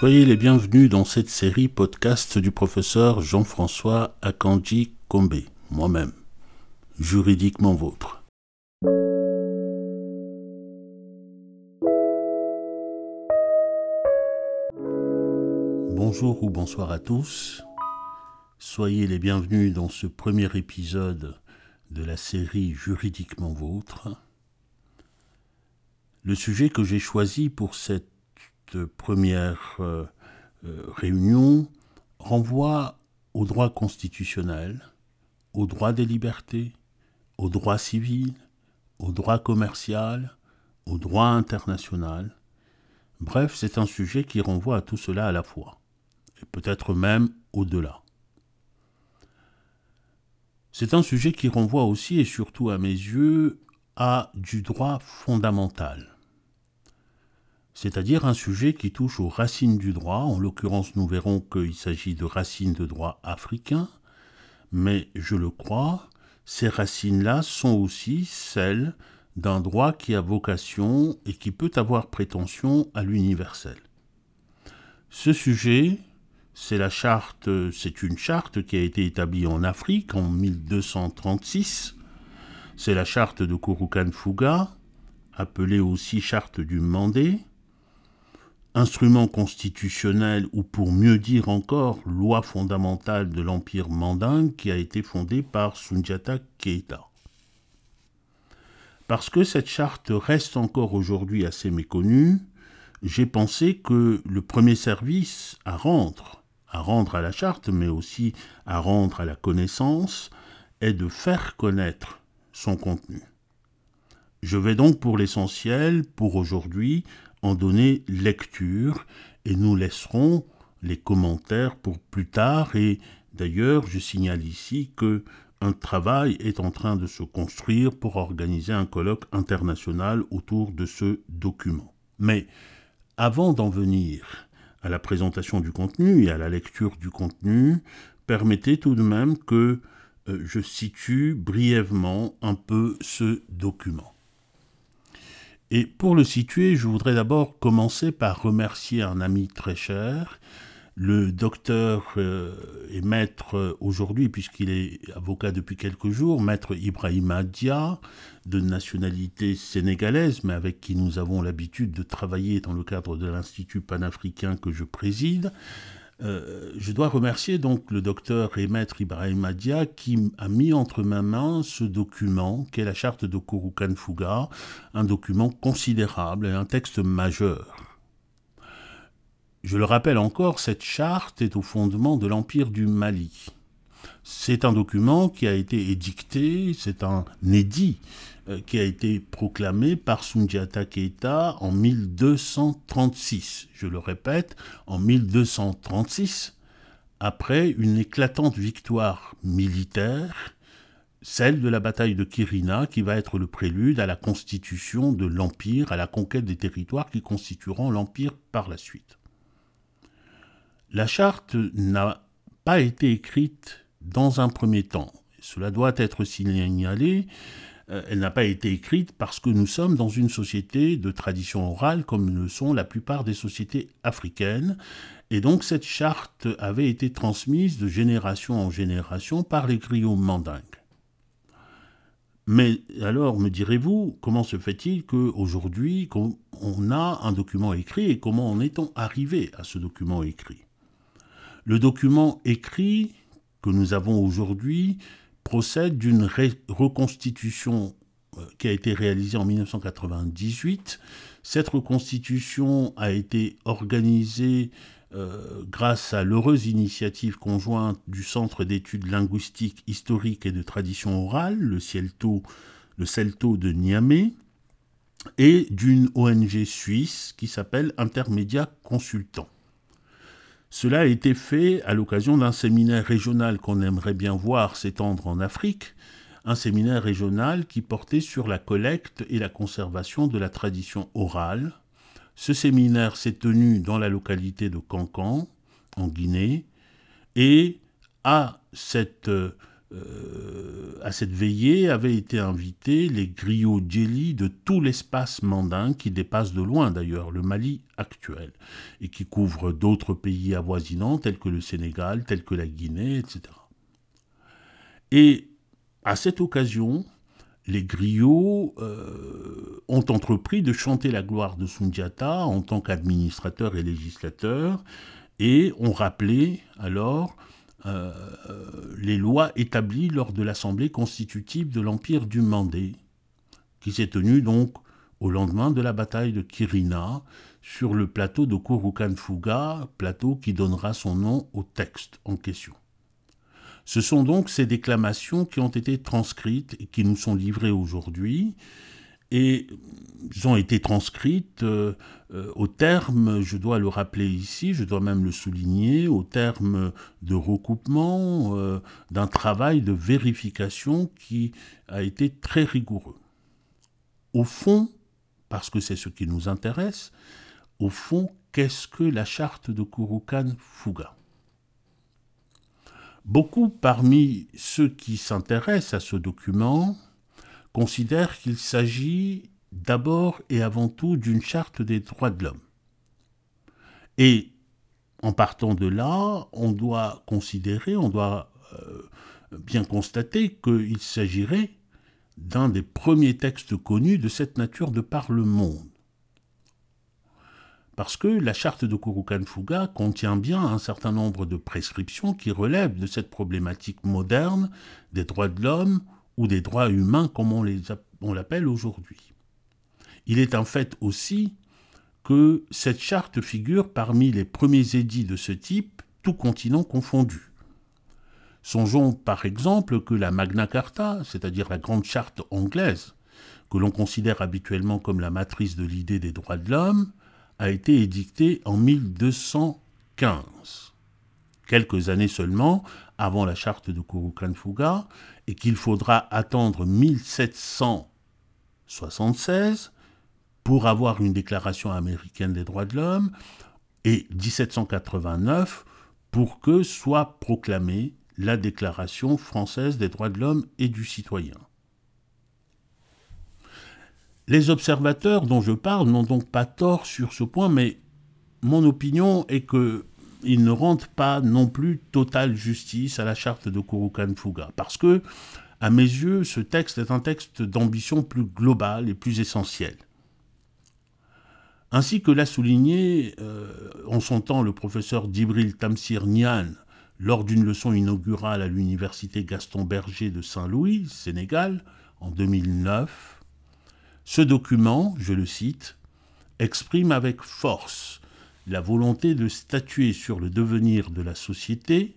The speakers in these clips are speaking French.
Soyez les bienvenus dans cette série podcast du professeur Jean-François Akanji Kombe, moi-même, juridiquement vôtre. Bonjour ou bonsoir à tous. Soyez les bienvenus dans ce premier épisode de la série Juridiquement vôtre. Le sujet que j'ai choisi pour cette première euh, euh, réunion renvoie au droit constitutionnel, au droit des libertés, au droit civil, au droit commercial, au droit international. Bref, c'est un sujet qui renvoie à tout cela à la fois, et peut-être même au-delà. C'est un sujet qui renvoie aussi et surtout à mes yeux à du droit fondamental c'est-à-dire un sujet qui touche aux racines du droit. En l'occurrence, nous verrons qu'il s'agit de racines de droit africain, mais je le crois, ces racines-là sont aussi celles d'un droit qui a vocation et qui peut avoir prétention à l'universel. Ce sujet, c'est la charte, c'est une charte qui a été établie en Afrique en 1236. C'est la charte de Kurukan Fuga, appelée aussi charte du Mandé instrument constitutionnel ou pour mieux dire encore loi fondamentale de l'Empire mandingue qui a été fondée par Sundiata Keita. Parce que cette charte reste encore aujourd'hui assez méconnue, j'ai pensé que le premier service à rendre, à rendre à la charte, mais aussi à rendre à la connaissance, est de faire connaître son contenu. Je vais donc pour l'essentiel, pour aujourd'hui, en donner lecture et nous laisserons les commentaires pour plus tard et d'ailleurs je signale ici que un travail est en train de se construire pour organiser un colloque international autour de ce document. Mais avant d'en venir à la présentation du contenu et à la lecture du contenu, permettez tout de même que euh, je situe brièvement un peu ce document. Et pour le situer, je voudrais d'abord commencer par remercier un ami très cher, le docteur euh, et maître aujourd'hui, puisqu'il est avocat depuis quelques jours, maître Ibrahim Dia, de nationalité sénégalaise, mais avec qui nous avons l'habitude de travailler dans le cadre de l'Institut panafricain que je préside, euh, je dois remercier donc le docteur et maître Ibrahim Adia qui a mis entre ma main ce document qu'est la charte de Fuga, un document considérable et un texte majeur. Je le rappelle encore, cette charte est au fondement de l'Empire du Mali. C'est un document qui a été édicté, c'est un édit qui a été proclamé par Sundiata Keita en 1236. Je le répète, en 1236, après une éclatante victoire militaire, celle de la bataille de Kirina, qui va être le prélude à la constitution de l'Empire, à la conquête des territoires qui constitueront l'Empire par la suite. La charte n'a pas été écrite dans un premier temps. Cela doit être signalé euh, elle n'a pas été écrite parce que nous sommes dans une société de tradition orale comme le sont la plupart des sociétés africaines. Et donc cette charte avait été transmise de génération en génération par les griots mandingues. Mais alors, me direz-vous, comment se fait-il qu'aujourd'hui, on a un document écrit et comment en est-on arrivé à ce document écrit? Le document écrit que nous avons aujourd'hui procède d'une reconstitution euh, qui a été réalisée en 1998. Cette reconstitution a été organisée euh, grâce à l'heureuse initiative conjointe du Centre d'études linguistiques, historiques et de tradition orale, le CELTO, le CELTO de Niamey, et d'une ONG suisse qui s'appelle Intermédia Consultant. Cela a été fait à l'occasion d'un séminaire régional qu'on aimerait bien voir s'étendre en Afrique, un séminaire régional qui portait sur la collecte et la conservation de la tradition orale. Ce séminaire s'est tenu dans la localité de Cancan, en Guinée, et à cette euh, à cette veillée avaient été invités les griots djeli de tout l'espace mandin qui dépasse de loin d'ailleurs le Mali actuel et qui couvre d'autres pays avoisinants tels que le Sénégal, tels que la Guinée, etc. Et à cette occasion, les griots euh, ont entrepris de chanter la gloire de Sundiata en tant qu'administrateur et législateur et ont rappelé alors euh, les lois établies lors de l'Assemblée constitutive de l'Empire du Mandé, qui s'est tenue donc au lendemain de la bataille de Kirina sur le plateau de Kurukan-Fuga, plateau qui donnera son nom au texte en question. Ce sont donc ces déclamations qui ont été transcrites et qui nous sont livrées aujourd'hui, et ont été transcrites euh, euh, au terme, je dois le rappeler ici, je dois même le souligner, au terme de recoupement, euh, d'un travail de vérification qui a été très rigoureux. Au fond, parce que c'est ce qui nous intéresse, au fond, qu'est-ce que la charte de Kurukan Fuga? Beaucoup parmi ceux qui s'intéressent à ce document considère qu'il s'agit d'abord et avant tout d'une charte des droits de l'homme. Et en partant de là, on doit considérer, on doit euh, bien constater qu'il s'agirait d'un des premiers textes connus de cette nature de par le monde. Parce que la charte de Kurukan Fuga contient bien un certain nombre de prescriptions qui relèvent de cette problématique moderne des droits de l'homme ou des droits humains comme on l'appelle aujourd'hui. Il est en fait aussi que cette charte figure parmi les premiers édits de ce type, tout continent confondu. Songeons par exemple que la Magna Carta, c'est-à-dire la grande charte anglaise, que l'on considère habituellement comme la matrice de l'idée des droits de l'homme, a été édictée en 1215, quelques années seulement avant la charte de Kurukan Fuga, et qu'il faudra attendre 1776 pour avoir une déclaration américaine des droits de l'homme et 1789 pour que soit proclamée la déclaration française des droits de l'homme et du citoyen. Les observateurs dont je parle n'ont donc pas tort sur ce point, mais mon opinion est que il ne rendent pas non plus totale justice à la charte de Kurukan Fuga, parce que, à mes yeux, ce texte est un texte d'ambition plus globale et plus essentielle. Ainsi que l'a souligné euh, en son temps le professeur Dibril Tamsir Nian lors d'une leçon inaugurale à l'université Gaston Berger de Saint-Louis, Sénégal, en 2009, ce document, je le cite, exprime avec force la volonté de statuer sur le devenir de la société,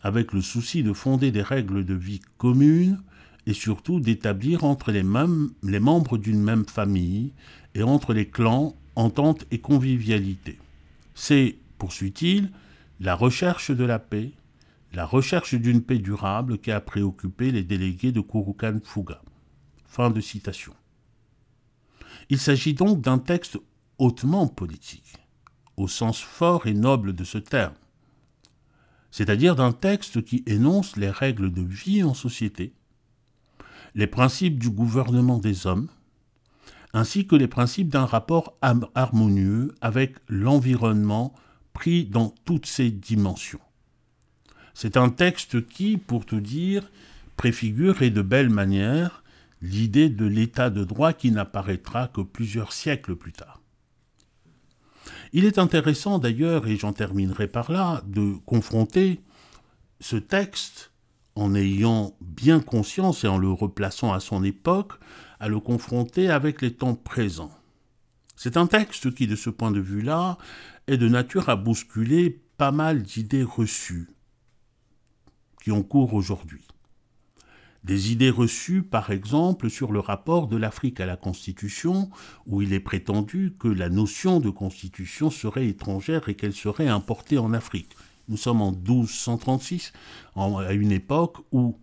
avec le souci de fonder des règles de vie communes et surtout d'établir entre les, les membres d'une même famille et entre les clans entente et convivialité. C'est, poursuit-il, la recherche de la paix, la recherche d'une paix durable qui a préoccupé les délégués de Kurukan Fuga. Fin de citation. Il s'agit donc d'un texte hautement politique au sens fort et noble de ce terme, c'est-à-dire d'un texte qui énonce les règles de vie en société, les principes du gouvernement des hommes, ainsi que les principes d'un rapport harmonieux avec l'environnement pris dans toutes ses dimensions. C'est un texte qui, pour tout dire, préfigure et de belle manière l'idée de l'état de droit qui n'apparaîtra que plusieurs siècles plus tard. Il est intéressant d'ailleurs, et j'en terminerai par là, de confronter ce texte en ayant bien conscience et en le replaçant à son époque, à le confronter avec les temps présents. C'est un texte qui, de ce point de vue-là, est de nature à bousculer pas mal d'idées reçues qui ont cours aujourd'hui. Des idées reçues, par exemple, sur le rapport de l'Afrique à la Constitution, où il est prétendu que la notion de Constitution serait étrangère et qu'elle serait importée en Afrique. Nous sommes en 1236, à une époque où,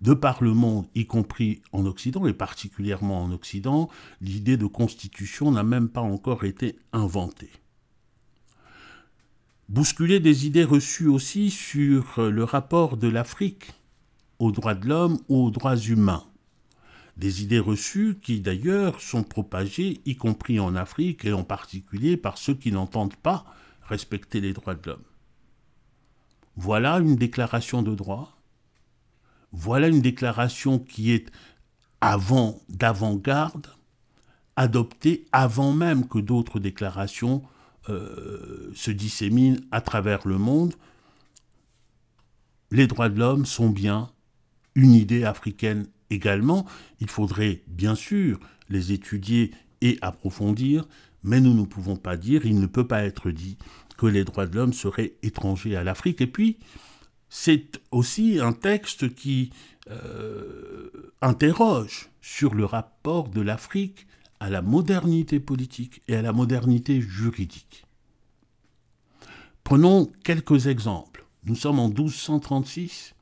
de par le monde, y compris en Occident, et particulièrement en Occident, l'idée de Constitution n'a même pas encore été inventée bousculer des idées reçues aussi sur le rapport de l'Afrique aux droits de l'homme ou aux droits humains. Des idées reçues qui d'ailleurs sont propagées, y compris en Afrique et en particulier par ceux qui n'entendent pas respecter les droits de l'homme. Voilà une déclaration de droit. Voilà une déclaration qui est avant d'avant-garde, adoptée avant même que d'autres déclarations euh, se disséminent à travers le monde. Les droits de l'homme sont bien une idée africaine également. Il faudrait bien sûr les étudier et approfondir, mais nous ne pouvons pas dire, il ne peut pas être dit que les droits de l'homme seraient étrangers à l'Afrique. Et puis, c'est aussi un texte qui euh, interroge sur le rapport de l'Afrique à la modernité politique et à la modernité juridique. Prenons quelques exemples. Nous sommes en 1236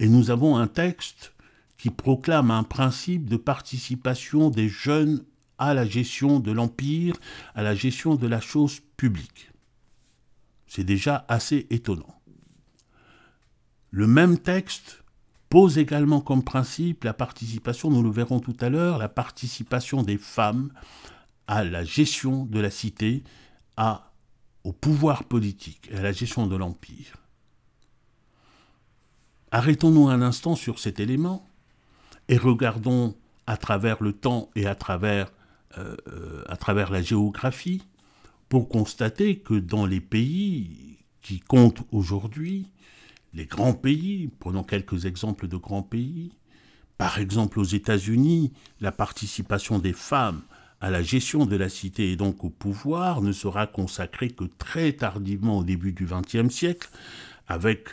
et nous avons un texte qui proclame un principe de participation des jeunes à la gestion de l'Empire, à la gestion de la chose publique. C'est déjà assez étonnant. Le même texte pose également comme principe la participation, nous le verrons tout à l'heure, la participation des femmes à la gestion de la cité, au pouvoir politique et à la gestion de l'Empire. Arrêtons-nous un instant sur cet élément et regardons à travers le temps et à travers, euh, à travers la géographie pour constater que dans les pays qui comptent aujourd'hui, les grands pays, prenons quelques exemples de grands pays, par exemple aux États-Unis, la participation des femmes à la gestion de la cité et donc au pouvoir ne sera consacrée que très tardivement au début du XXe siècle, avec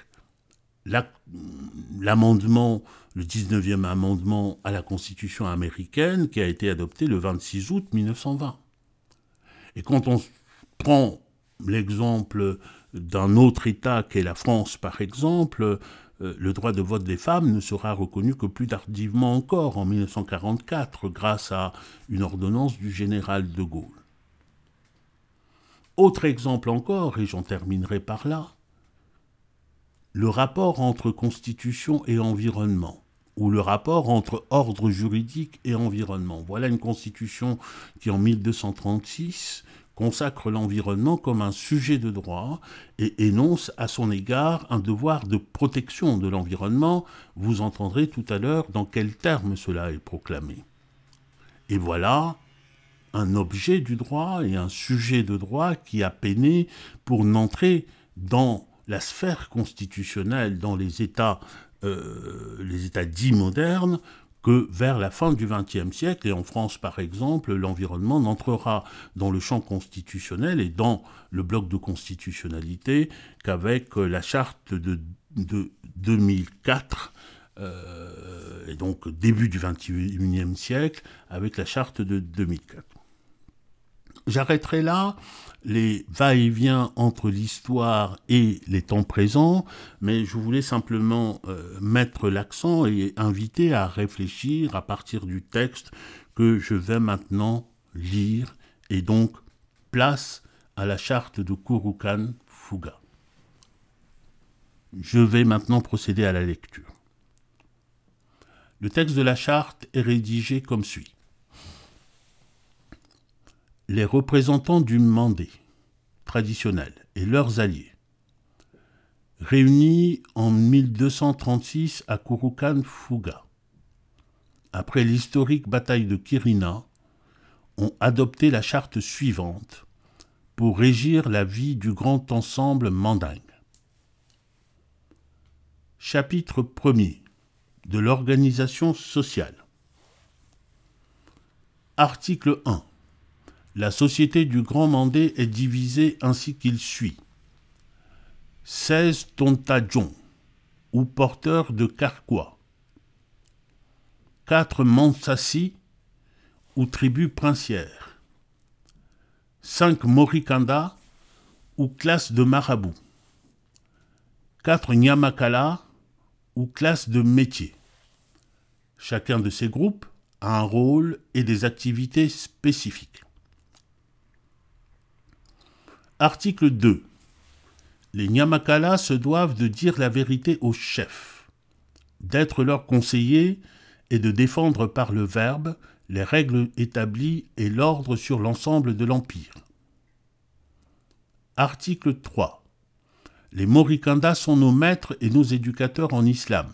l'amendement, le 19e amendement à la Constitution américaine qui a été adopté le 26 août 1920. Et quand on prend l'exemple d'un autre État qu'est la France, par exemple, euh, le droit de vote des femmes ne sera reconnu que plus tardivement encore, en 1944, grâce à une ordonnance du général de Gaulle. Autre exemple encore, et j'en terminerai par là, le rapport entre constitution et environnement, ou le rapport entre ordre juridique et environnement. Voilà une constitution qui, en 1236, consacre l'environnement comme un sujet de droit et énonce à son égard un devoir de protection de l'environnement. Vous entendrez tout à l'heure dans quels termes cela est proclamé. Et voilà un objet du droit et un sujet de droit qui a peiné pour n'entrer dans la sphère constitutionnelle dans les États, euh, les États dits modernes que vers la fin du XXe siècle, et en France par exemple, l'environnement n'entrera dans le champ constitutionnel et dans le bloc de constitutionnalité qu'avec la charte de, 2004, euh, et donc début du XXIe siècle, avec la charte de 2004. J'arrêterai là les va-et-vient entre l'histoire et les temps présents, mais je voulais simplement euh, mettre l'accent et inviter à réfléchir à partir du texte que je vais maintenant lire, et donc place à la charte de Kurukan Fuga. Je vais maintenant procéder à la lecture. Le texte de la charte est rédigé comme suit les représentants du Mandé traditionnel et leurs alliés, réunis en 1236 à Kurukan Fuga, après l'historique bataille de Kirina, ont adopté la charte suivante pour régir la vie du grand ensemble mandingue. Chapitre 1er de l'organisation sociale. Article 1 la société du Grand Mandé est divisée ainsi qu'il suit. 16 Tontadjons, ou porteurs de carquois. 4 Mansassi, ou tribus princières. 5 Morikanda, ou classe de marabouts. 4 Nyamakala, ou classe de métiers. Chacun de ces groupes a un rôle et des activités spécifiques. Article 2. Les Nyamakala se doivent de dire la vérité au chef, d'être leur conseiller et de défendre par le verbe les règles établies et l'ordre sur l'ensemble de l'Empire. Article 3. Les Morikandas sont nos maîtres et nos éducateurs en islam.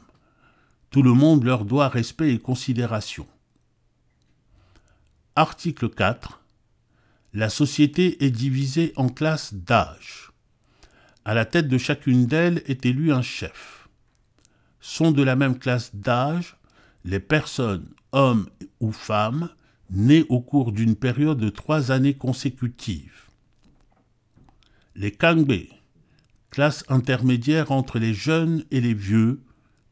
Tout le monde leur doit respect et considération. Article 4. La société est divisée en classes d'âge. À la tête de chacune d'elles est élu un chef. Sont de la même classe d'âge les personnes, hommes ou femmes, nées au cours d'une période de trois années consécutives. Les Kangbe, classe intermédiaire entre les jeunes et les vieux,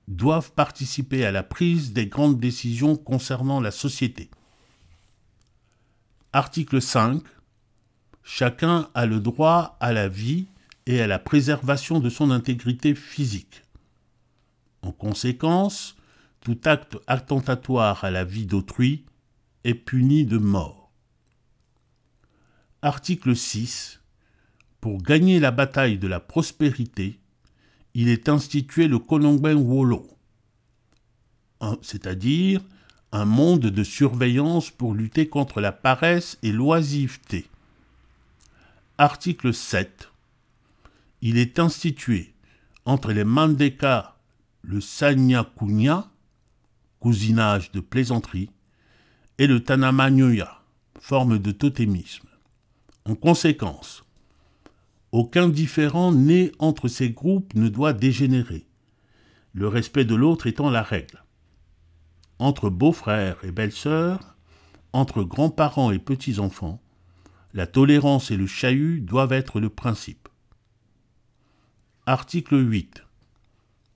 doivent participer à la prise des grandes décisions concernant la société. Article 5. Chacun a le droit à la vie et à la préservation de son intégrité physique. En conséquence, tout acte attentatoire à la vie d'autrui est puni de mort. Article 6. Pour gagner la bataille de la prospérité, il est institué le Wolo, c'est-à-dire un monde de surveillance pour lutter contre la paresse et l'oisiveté. Article 7. Il est institué entre les Mandeka le Sanyakunya, cousinage de plaisanterie, et le Tanamanyoya, forme de totémisme. En conséquence, aucun différent né entre ces groupes ne doit dégénérer, le respect de l'autre étant la règle. Entre beaux-frères et belles-sœurs, entre grands-parents et petits-enfants, la tolérance et le chahut doivent être le principe. Article 8.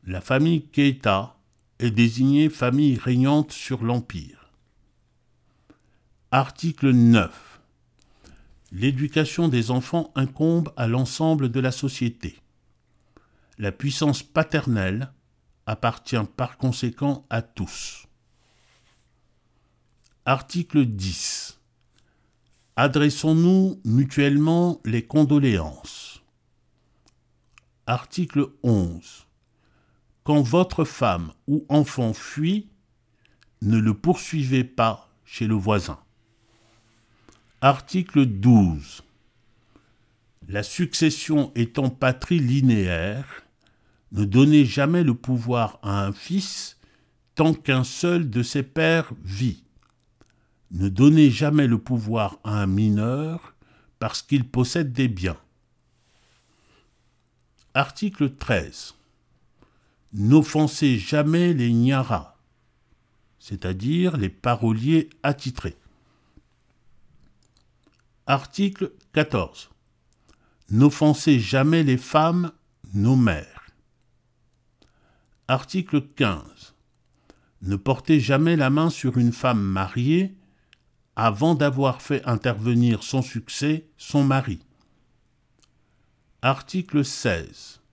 La famille Keita est désignée famille régnante sur l'Empire. Article 9. L'éducation des enfants incombe à l'ensemble de la société. La puissance paternelle appartient par conséquent à tous. Article 10. Adressons-nous mutuellement les condoléances. Article 11. Quand votre femme ou enfant fuit, ne le poursuivez pas chez le voisin. Article 12. La succession étant patrie linéaire, ne donnez jamais le pouvoir à un fils tant qu'un seul de ses pères vit. Ne donnez jamais le pouvoir à un mineur parce qu'il possède des biens. Article 13 n'offensez jamais les nyaras, c'est-à-dire les paroliers attitrés. Article 14. N'offensez jamais les femmes, nos mères. Article 15. Ne portez jamais la main sur une femme mariée avant d'avoir fait intervenir son succès son mari. Article 16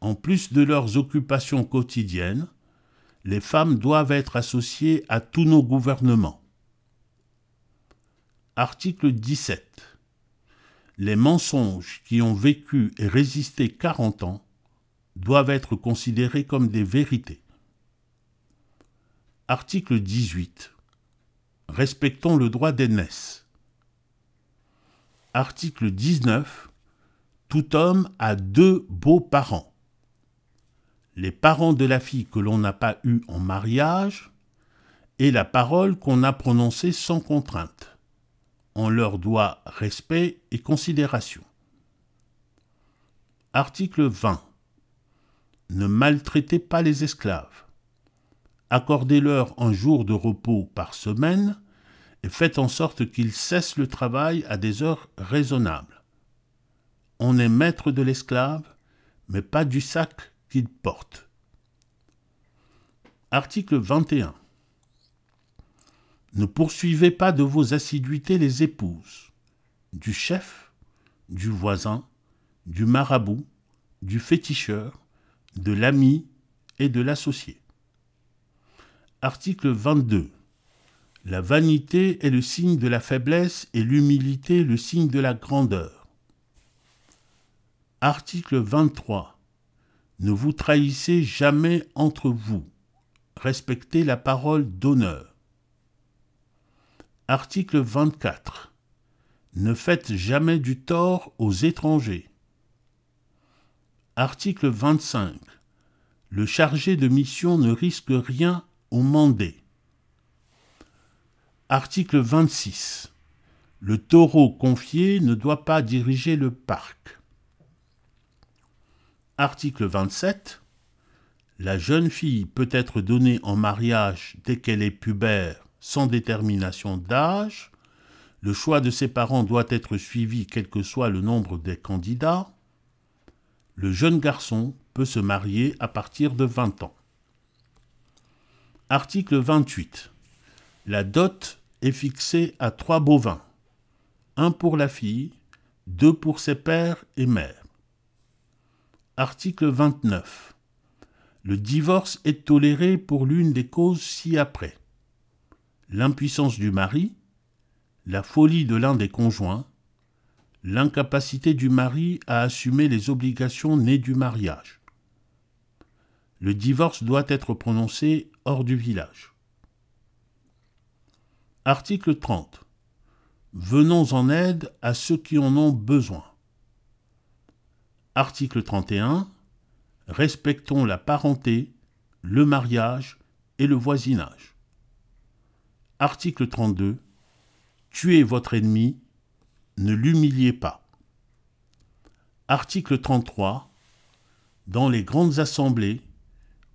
en plus de leurs occupations quotidiennes, les femmes doivent être associées à tous nos gouvernements. Article 17. Les mensonges qui ont vécu et résisté 40 ans doivent être considérés comme des vérités. Article 18. Respectons le droit d'aînesse. Article 19. Tout homme a deux beaux parents les parents de la fille que l'on n'a pas eue en mariage et la parole qu'on a prononcée sans contrainte. On leur doit respect et considération. Article 20. Ne maltraitez pas les esclaves. Accordez-leur un jour de repos par semaine et faites en sorte qu'ils cessent le travail à des heures raisonnables. On est maître de l'esclave, mais pas du sac qu'il porte. Article 21. Ne poursuivez pas de vos assiduités les épouses du chef, du voisin, du marabout, du féticheur, de l'ami et de l'associé. Article 22. La vanité est le signe de la faiblesse et l'humilité le signe de la grandeur. Article 23. Ne vous trahissez jamais entre vous. Respectez la parole d'honneur. Article 24. Ne faites jamais du tort aux étrangers. Article 25. Le chargé de mission ne risque rien mandé. Article 26. Le taureau confié ne doit pas diriger le parc. Article 27. La jeune fille peut être donnée en mariage dès qu'elle est pubère sans détermination d'âge. Le choix de ses parents doit être suivi quel que soit le nombre des candidats. Le jeune garçon peut se marier à partir de 20 ans. Article 28. La dot est fixée à trois bovins. Un pour la fille, deux pour ses pères et mères. Article 29. Le divorce est toléré pour l'une des causes ci-après. L'impuissance du mari, la folie de l'un des conjoints, l'incapacité du mari à assumer les obligations nées du mariage. Le divorce doit être prononcé hors du village. Article 30. Venons en aide à ceux qui en ont besoin. Article 31. Respectons la parenté, le mariage et le voisinage. Article 32. Tuez votre ennemi, ne l'humiliez pas. Article 33. Dans les grandes assemblées,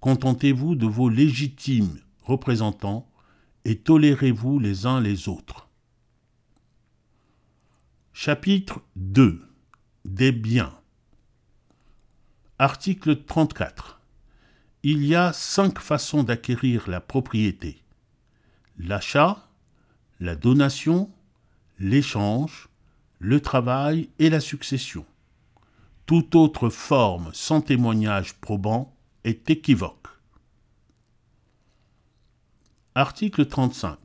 contentez-vous de vos légitimes représentants et tolérez-vous les uns les autres. Chapitre 2. Des biens. Article 34. Il y a cinq façons d'acquérir la propriété. L'achat, la donation, l'échange, le travail et la succession. Toute autre forme sans témoignage probant est équivoque. Article 35.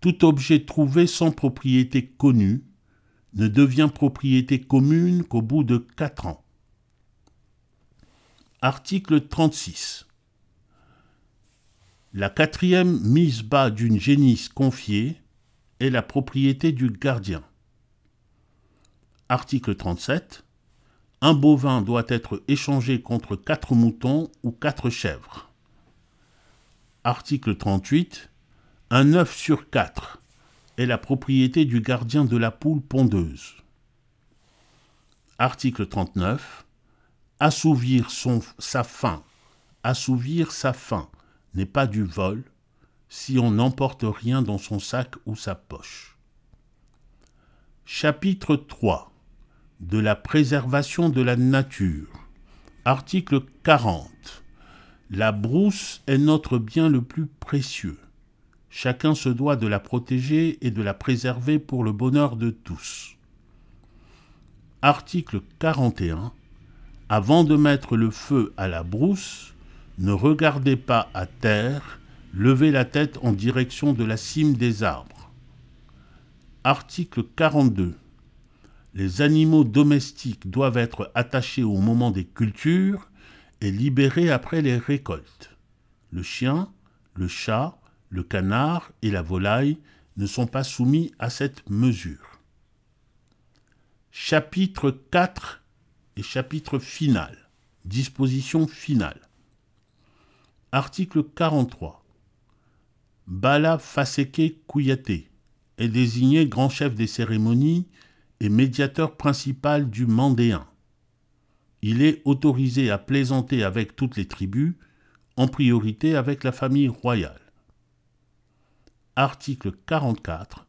Tout objet trouvé sans propriété connue ne devient propriété commune qu'au bout de quatre ans. Article 36. La quatrième mise bas d'une génisse confiée est la propriété du gardien. Article 37. Un bovin doit être échangé contre quatre moutons ou quatre chèvres. Article 38. Un œuf sur quatre est la propriété du gardien de la poule pondeuse. Article 39 assouvir son, sa faim, assouvir sa faim n'est pas du vol si on n'emporte rien dans son sac ou sa poche. Chapitre 3 de la préservation de la nature. Article 40. La brousse est notre bien le plus précieux. Chacun se doit de la protéger et de la préserver pour le bonheur de tous. Article 41. Avant de mettre le feu à la brousse, ne regardez pas à terre, levez la tête en direction de la cime des arbres. Article 42. Les animaux domestiques doivent être attachés au moment des cultures et libérés après les récoltes. Le chien, le chat, le canard et la volaille ne sont pas soumis à cette mesure. Chapitre 4 chapitre final. Disposition finale. Article 43. Bala Faseke Kouyaté est désigné grand chef des cérémonies et médiateur principal du Mandéen. Il est autorisé à plaisanter avec toutes les tribus, en priorité avec la famille royale. Article 44.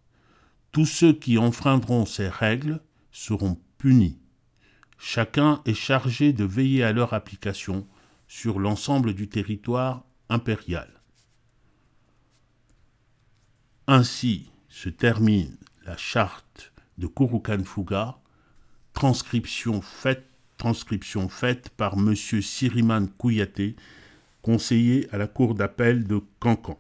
Tous ceux qui enfreindront ces règles seront punis. Chacun est chargé de veiller à leur application sur l'ensemble du territoire impérial. Ainsi se termine la charte de Kurukan Fuga, transcription faite, transcription faite par M. Siriman Kouyaté, conseiller à la cour d'appel de Cancan.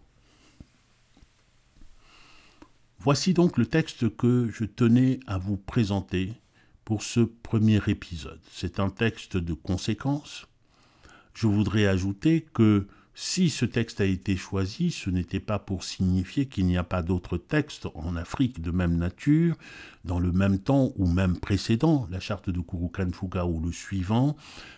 Voici donc le texte que je tenais à vous présenter pour ce premier épisode. C'est un texte de conséquence Je voudrais ajouter que si ce texte a été choisi, ce n'était pas pour signifier qu'il n'y a pas d'autres textes en Afrique de même nature, dans le même temps ou même précédent, la charte de Kurukan-Fuga ou le suivant,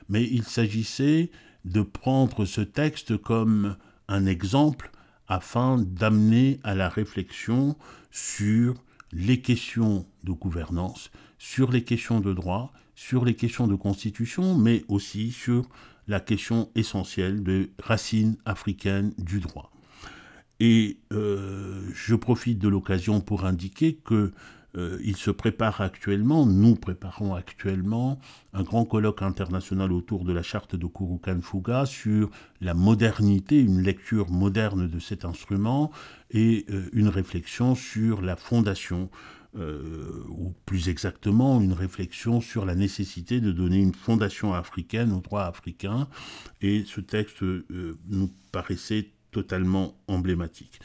mais il s'agissait de prendre ce texte comme un exemple afin d'amener à la réflexion sur les questions de gouvernance, sur les questions de droit, sur les questions de constitution, mais aussi sur la question essentielle de racines africaines du droit. Et euh, je profite de l'occasion pour indiquer que euh, il se prépare actuellement, nous préparons actuellement un grand colloque international autour de la charte de Kurukan Fuga sur la modernité, une lecture moderne de cet instrument et euh, une réflexion sur la fondation euh, ou plus exactement une réflexion sur la nécessité de donner une fondation africaine au droit africain. Et ce texte euh, nous paraissait totalement emblématique.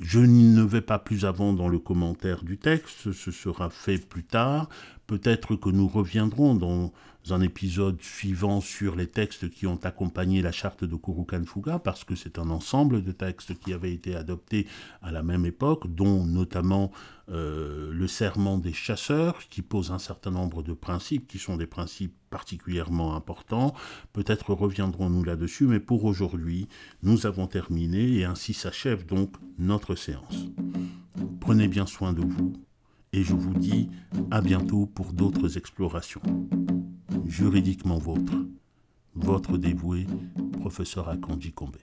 Je ne vais pas plus avant dans le commentaire du texte, ce sera fait plus tard. Peut-être que nous reviendrons dans un épisode suivant sur les textes qui ont accompagné la charte de Kurukan Fuga, parce que c'est un ensemble de textes qui avaient été adoptés à la même époque, dont notamment euh, le serment des chasseurs, qui pose un certain nombre de principes, qui sont des principes particulièrement importants. Peut-être reviendrons-nous là-dessus, mais pour aujourd'hui, nous avons terminé, et ainsi s'achève donc notre séance. Prenez bien soin de vous, et je vous dis à bientôt pour d'autres explorations juridiquement vôtre. Votre dévoué, professeur Akanji Kombe.